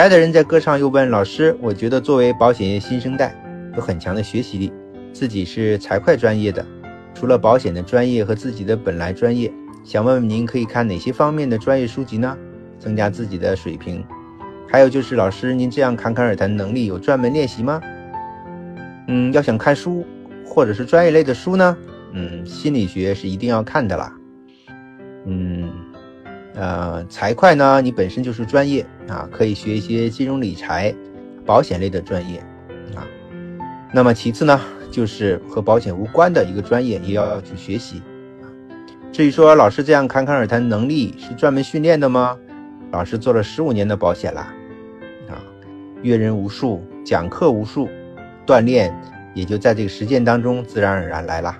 来的人在歌唱又问老师：“我觉得作为保险业新生代，有很强的学习力，自己是财会专业的，除了保险的专业和自己的本来专业，想问问您可以看哪些方面的专业书籍呢？增加自己的水平。还有就是老师，您这样侃侃而谈能力有专门练习吗？嗯，要想看书或者是专业类的书呢，嗯，心理学是一定要看的啦。嗯。”呃，财会呢，你本身就是专业啊，可以学一些金融理财、保险类的专业啊。那么其次呢，就是和保险无关的一个专业，也要去学习啊。至于说老师这样侃侃而谈能力是专门训练的吗？老师做了十五年的保险啦，啊，阅人无数，讲课无数，锻炼也就在这个实践当中自然而然来了。